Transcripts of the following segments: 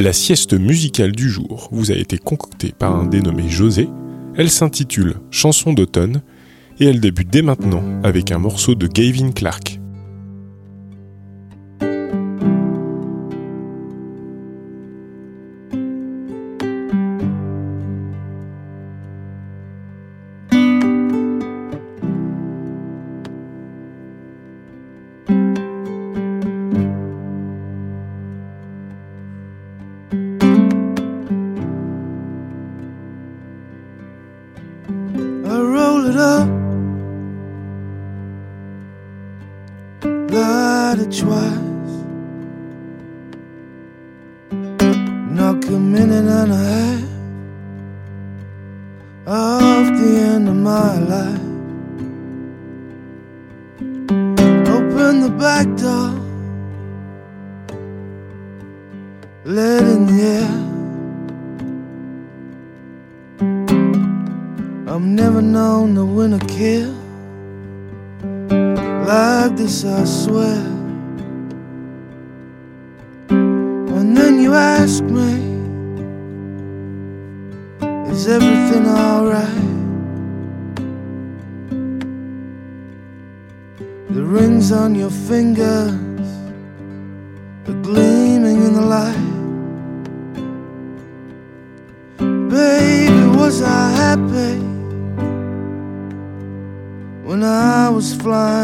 La sieste musicale du jour vous a été concoctée par un dénommé José. Elle s'intitule Chanson d'automne et elle débute dès maintenant avec un morceau de Gavin Clark.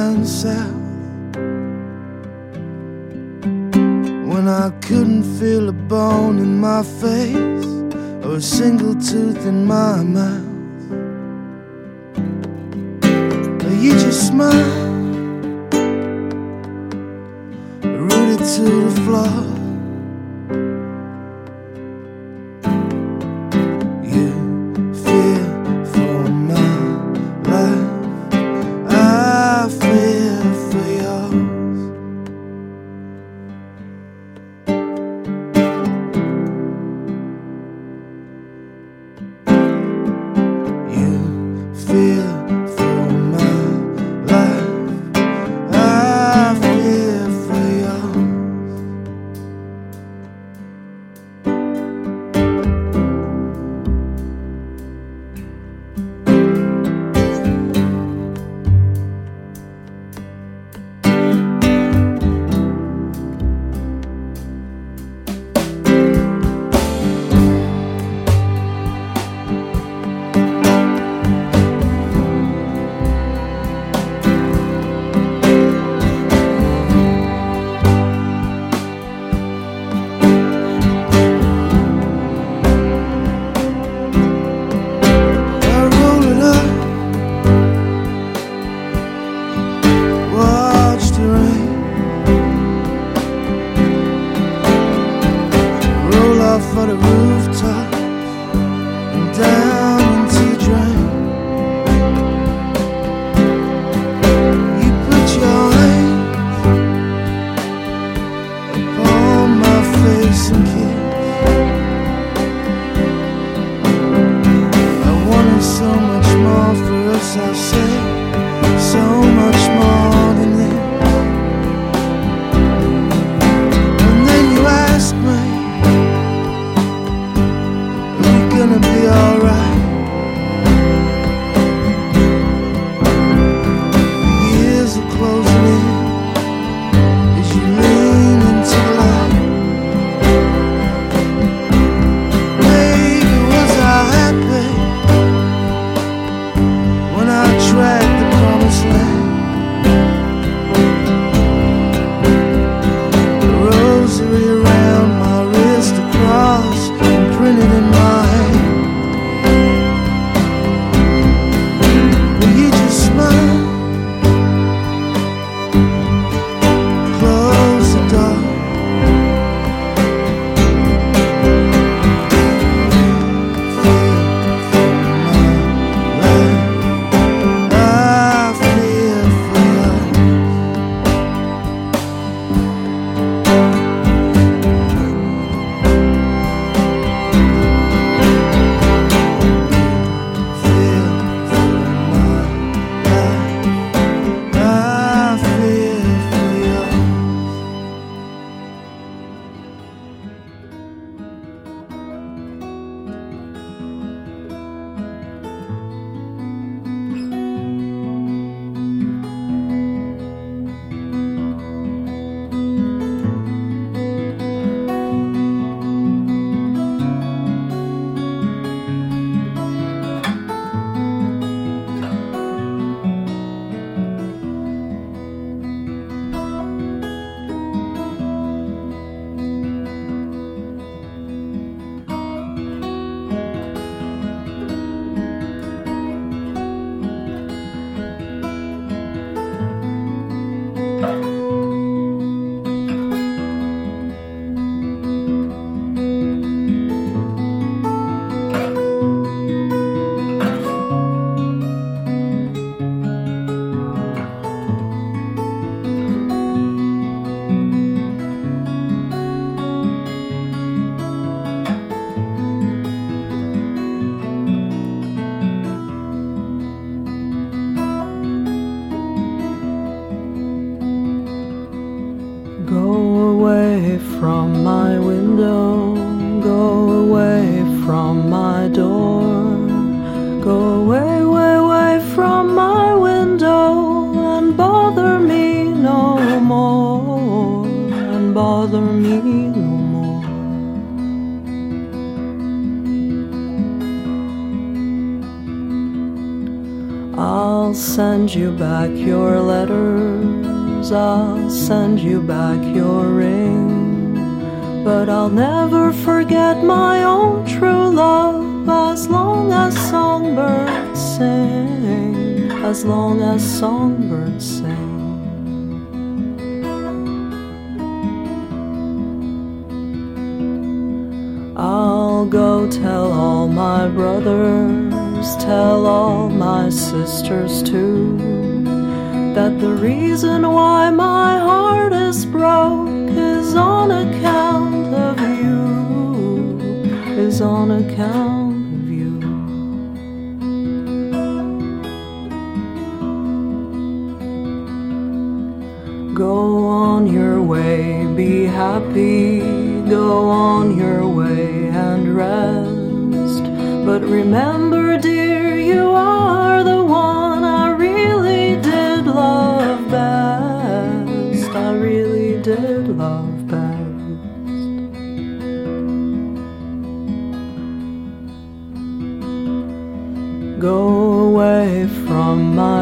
down south when I couldn't feel a bone in my face or a single tooth in my mouth. You just smile, rooted to the floor. Back your ring. But I'll never forget my own true love as long as songbirds sing, as long as songbirds sing. I'll go tell all my brothers, tell all my sisters too, that the reason why my heart is broke is on account of you, is on account of you. Go on your way, be happy, go on your way and rest. But remember,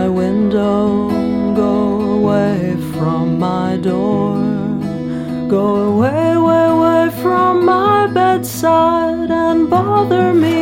my window, go away from my door, go away, away, away from my bedside and bother me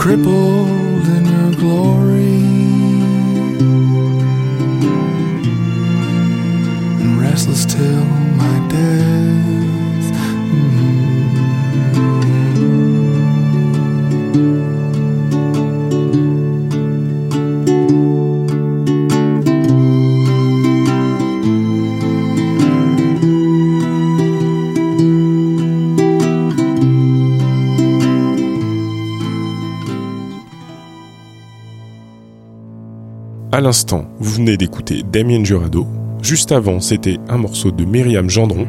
Crippled in your glory. À l'instant, vous venez d'écouter Damien Jurado. Juste avant, c'était un morceau de Myriam Gendron.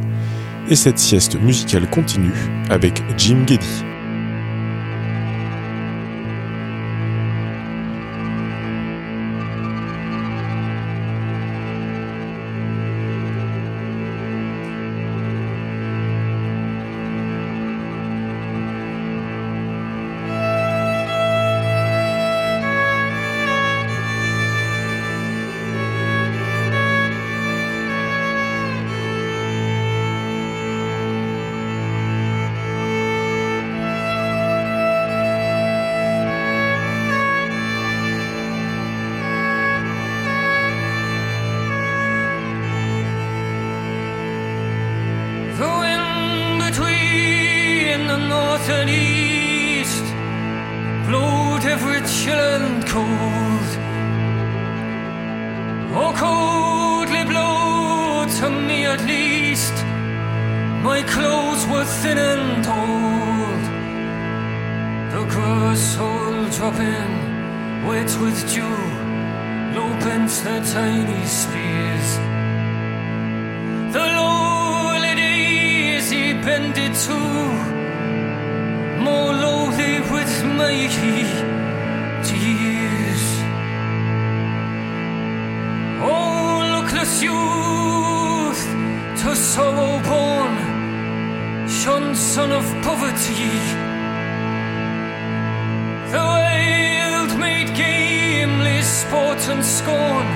Et cette sieste musicale continue avec Jim Geddy. Blowed every chill and cold. Oh, coldly blow to me at least. My clothes were thin and old. The grass all dropping, wet with dew, bent the tiny spears. The lowly daisy bended too, more lowly with my tears. Oh, luckless youth, to sorrow born, shun son of poverty. The wild made gamely sport and scorn,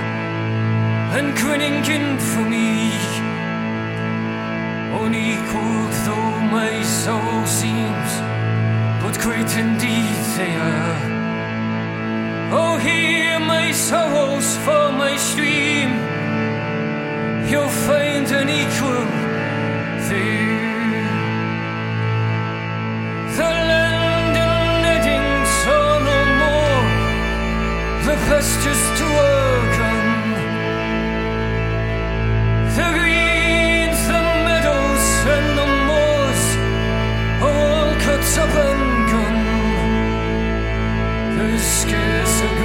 and grinning infamy unequaled though my soul seems, but great indeed they are. Oh, hear my sorrows for my stream, you'll find an equal there. The land and nettings saw no more, the pastures to work scarce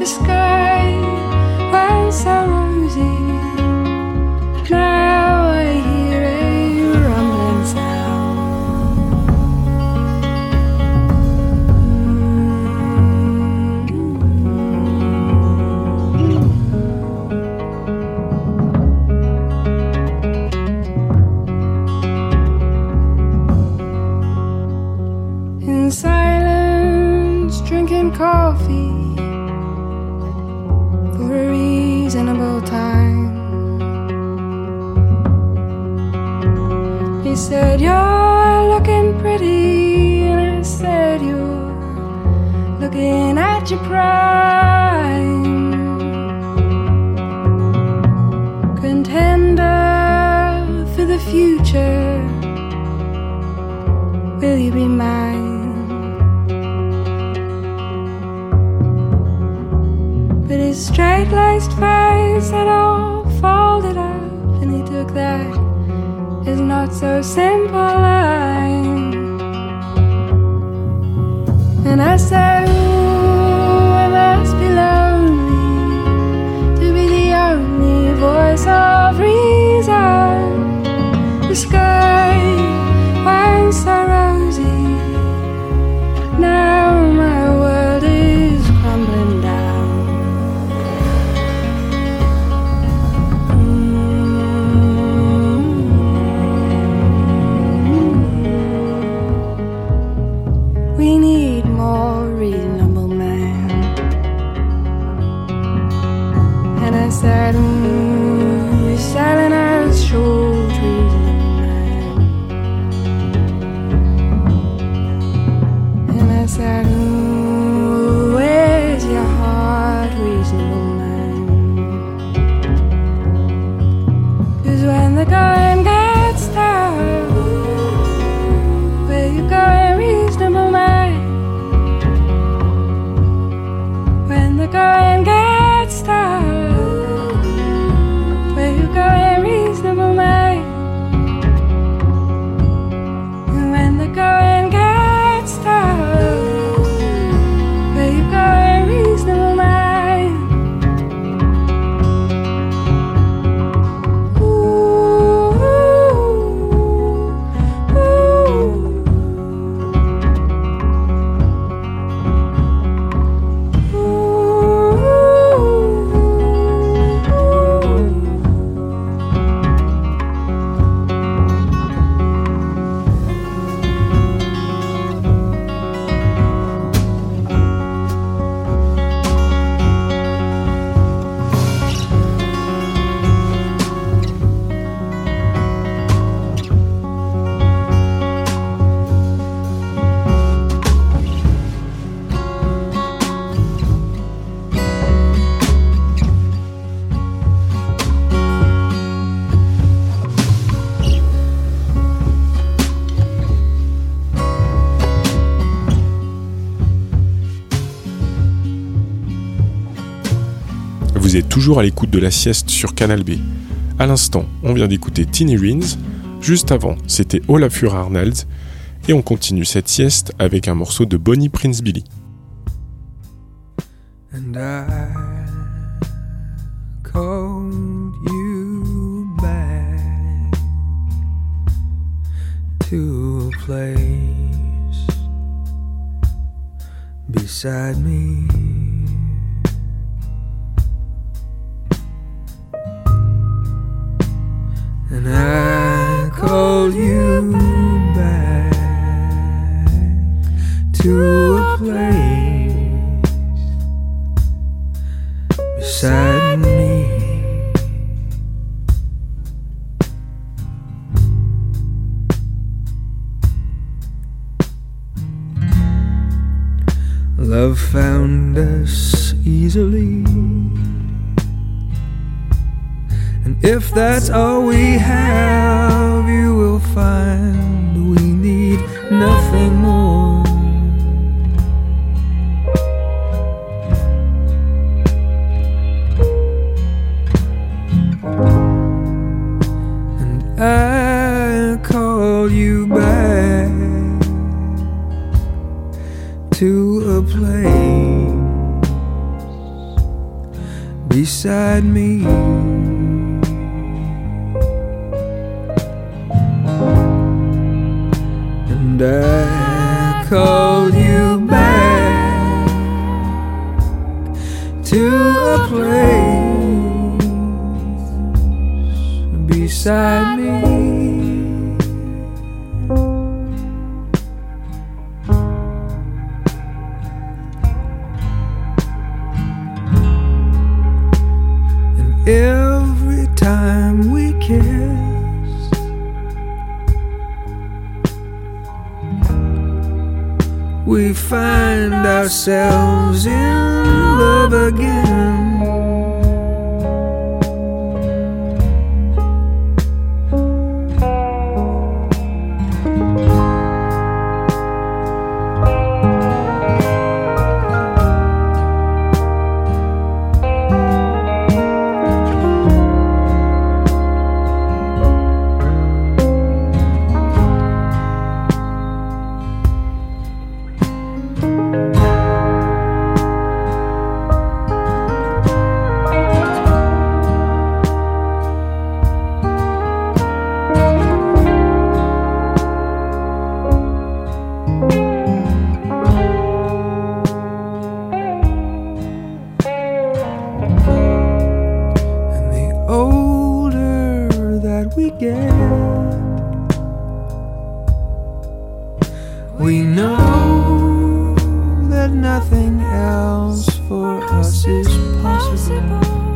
This girl. Vous êtes toujours à l'écoute de la sieste sur Canal B. À l'instant, on vient d'écouter Tiny Rins. Juste avant, c'était Olafur Arnold. Et on continue cette sieste avec un morceau de Bonnie Prince Billy. And I you back to place beside me. and I called you back to a place beside me. Love found us easily. And if that's all we have, you will find we need nothing more. And I call you back to a place beside me. And I call you back to a place beside me. Ourselves in love again. Nothing else for us is possible.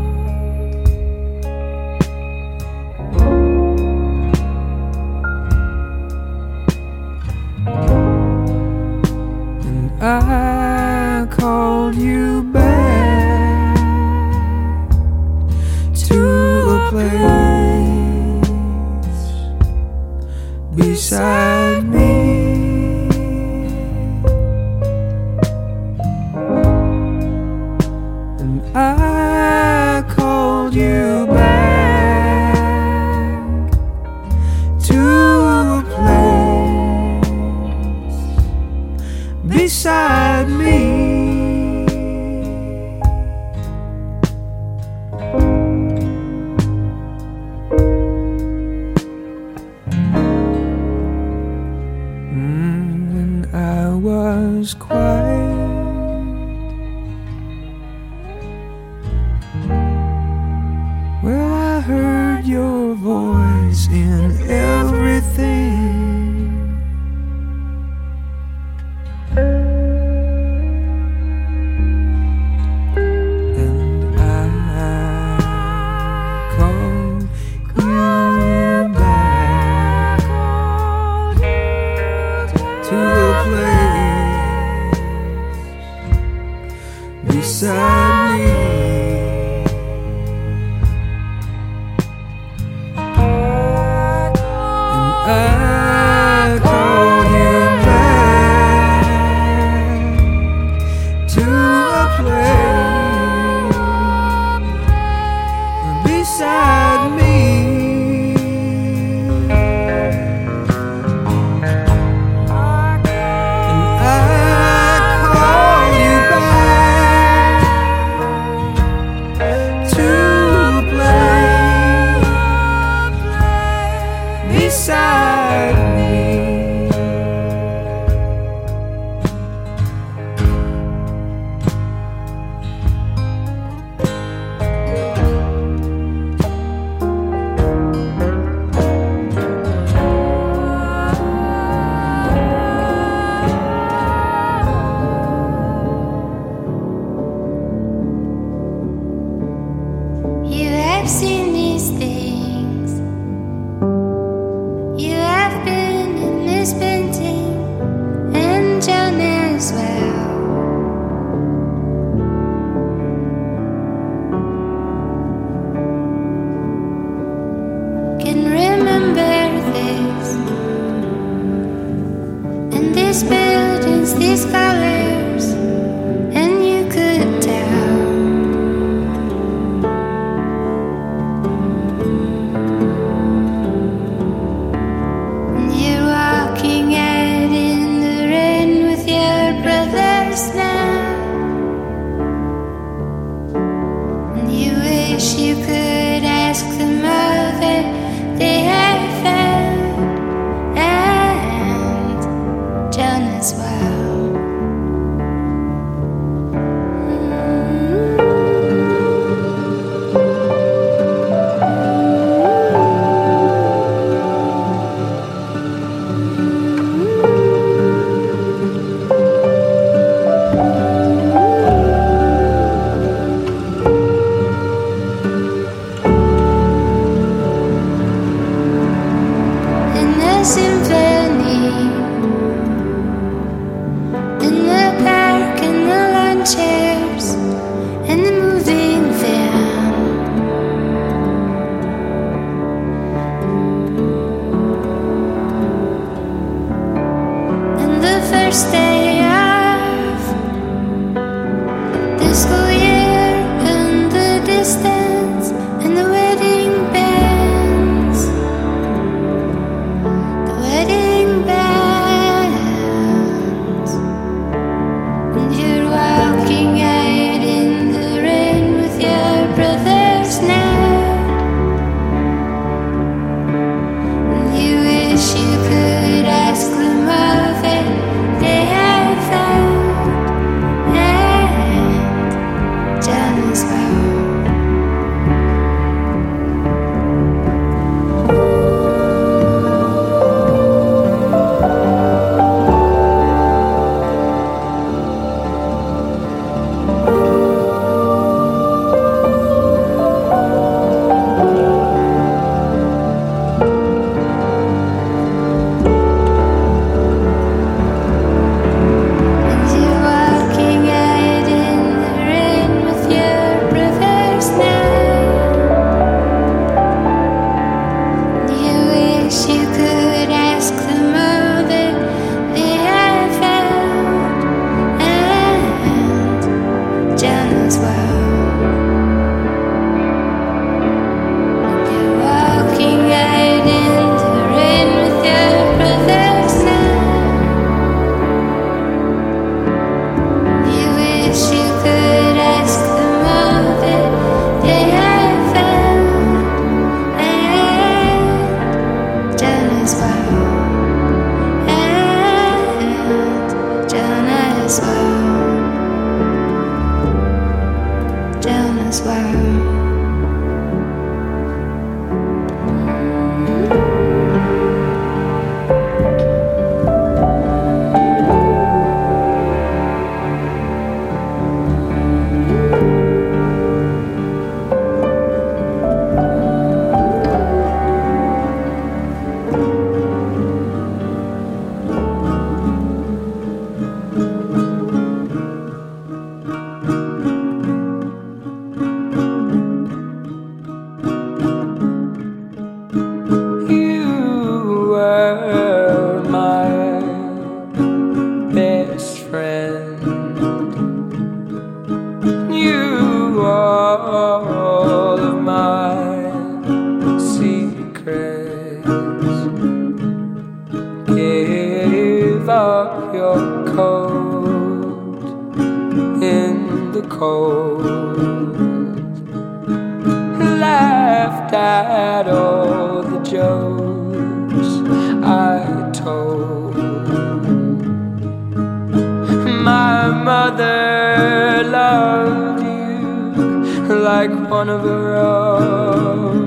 one of her own.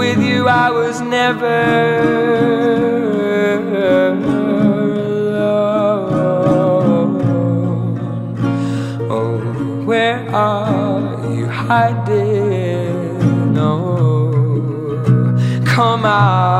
With you, I was never alone. Oh, where are you hiding? No, come out.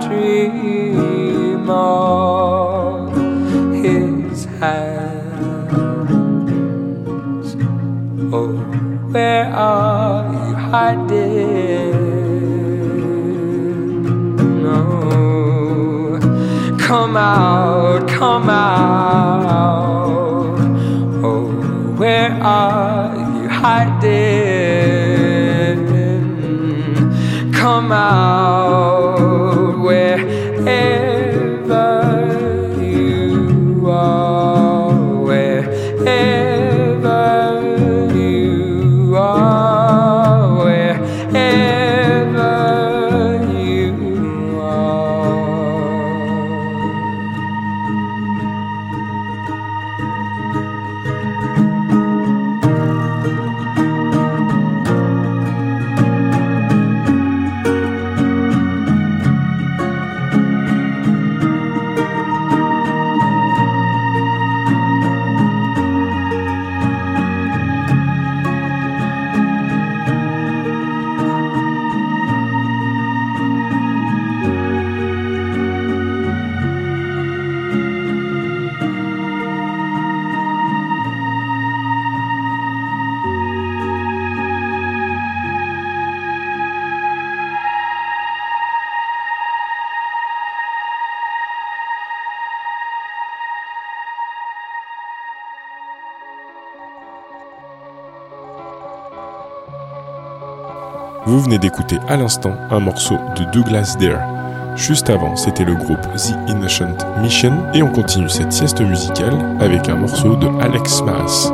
dream of his hands. Oh, where are you hiding? No, oh, come out, come out. Oh, where are you hiding? Vous venez d'écouter à l'instant un morceau de Douglas Dare. Juste avant, c'était le groupe The Innocent Mission et on continue cette sieste musicale avec un morceau de Alex Maas.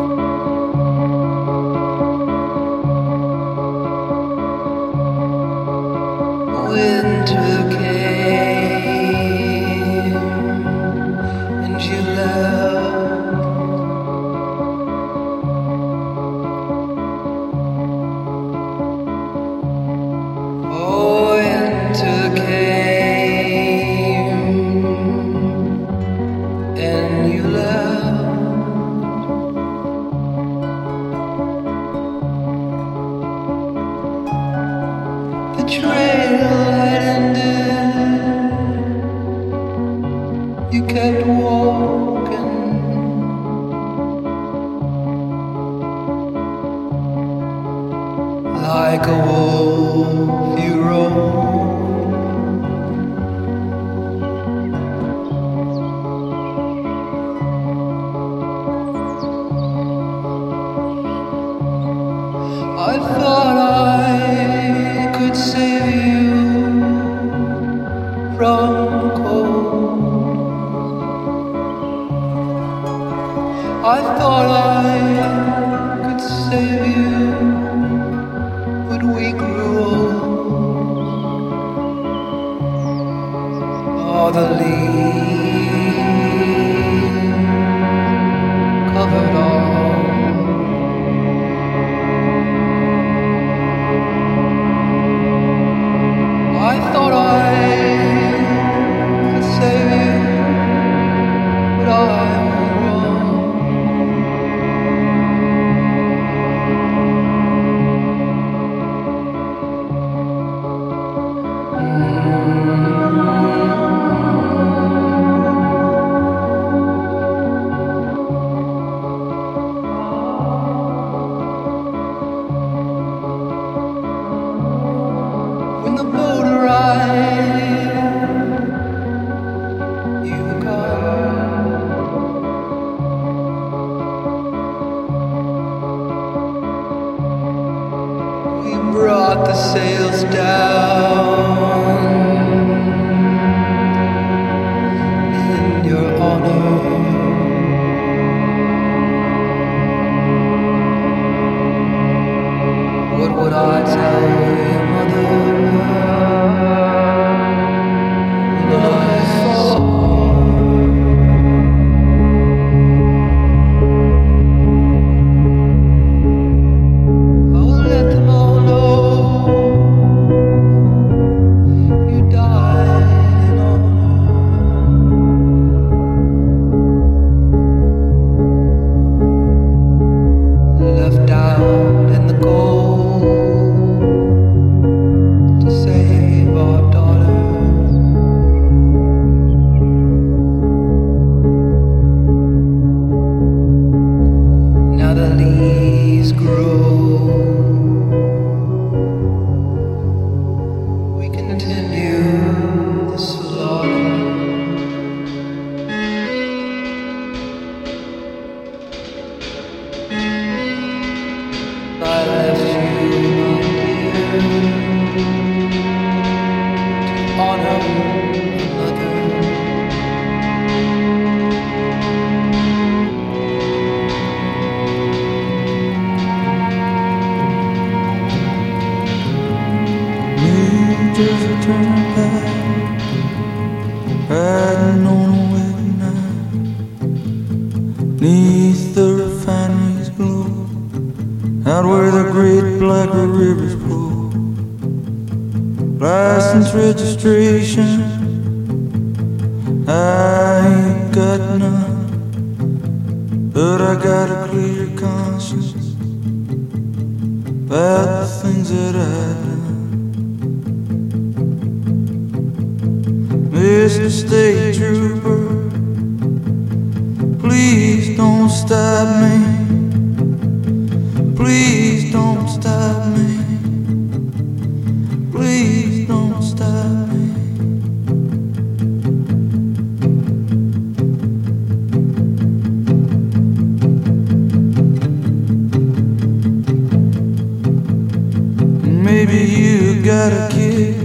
Maybe you got a kid,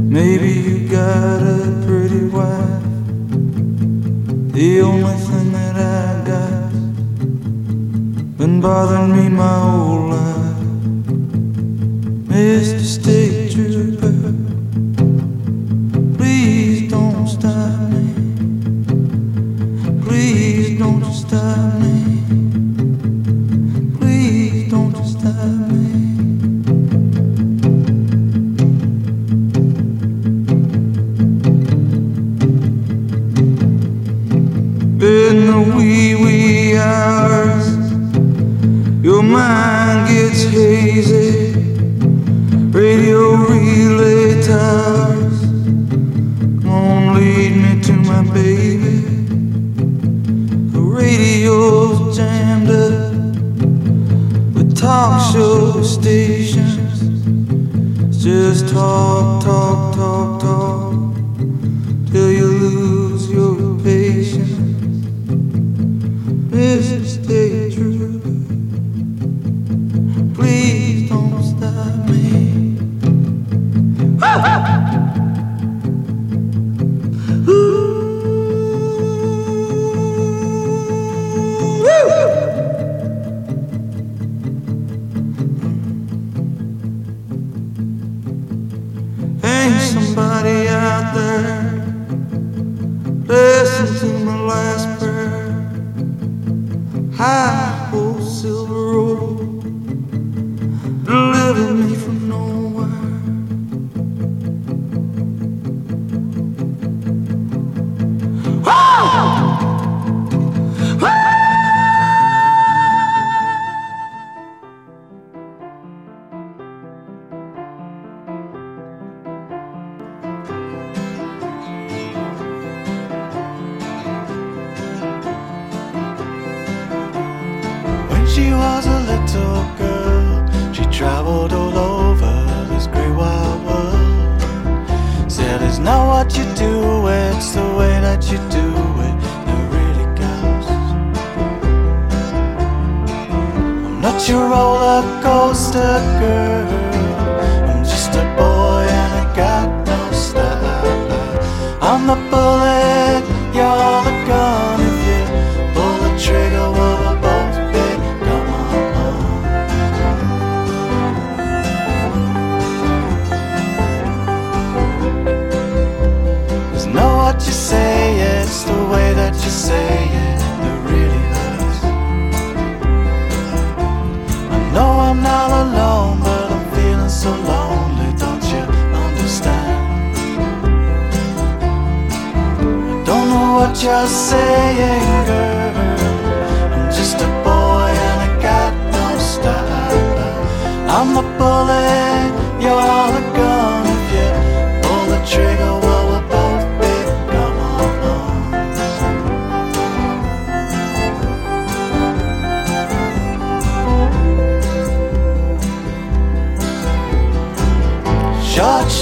maybe you got a pretty wife. The only thing that I got been bothering me my whole life. Mr. State hazy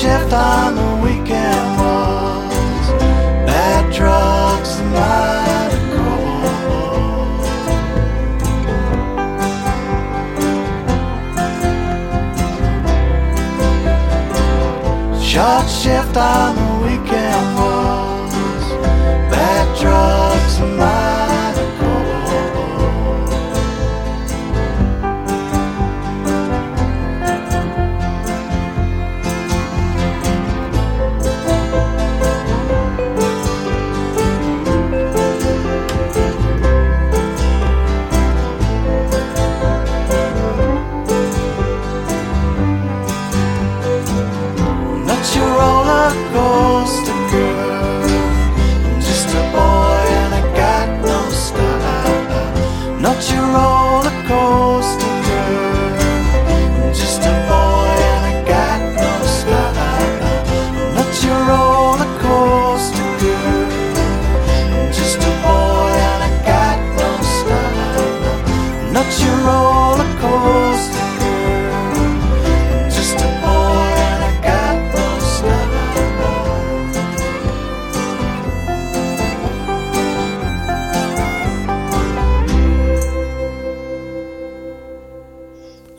shift on the weekend was that drugs and not a goal. Short shift on the weekend was that drugs and not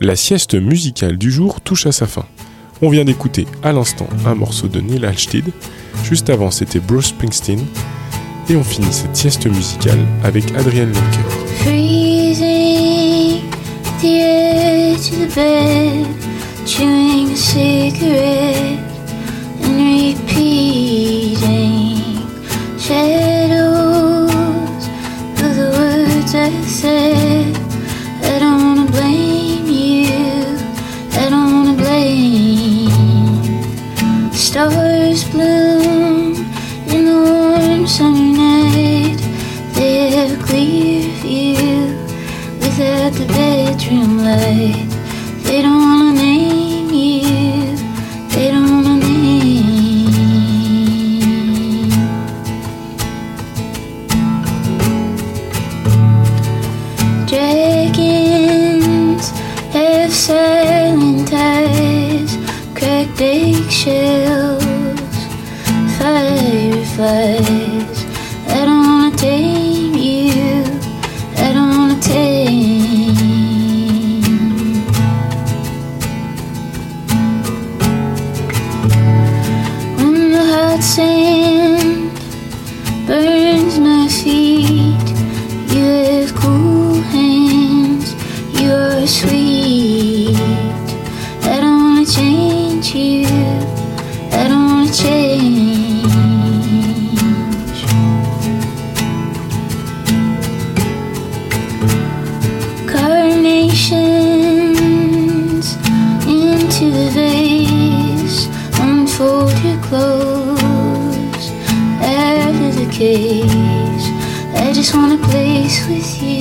la sieste musicale du jour touche à sa fin. On vient d'écouter à l'instant un morceau de Neil Halstead, juste avant c'était Bruce Springsteen, et on finit cette sieste musicale avec Adrienne Lenker. with you.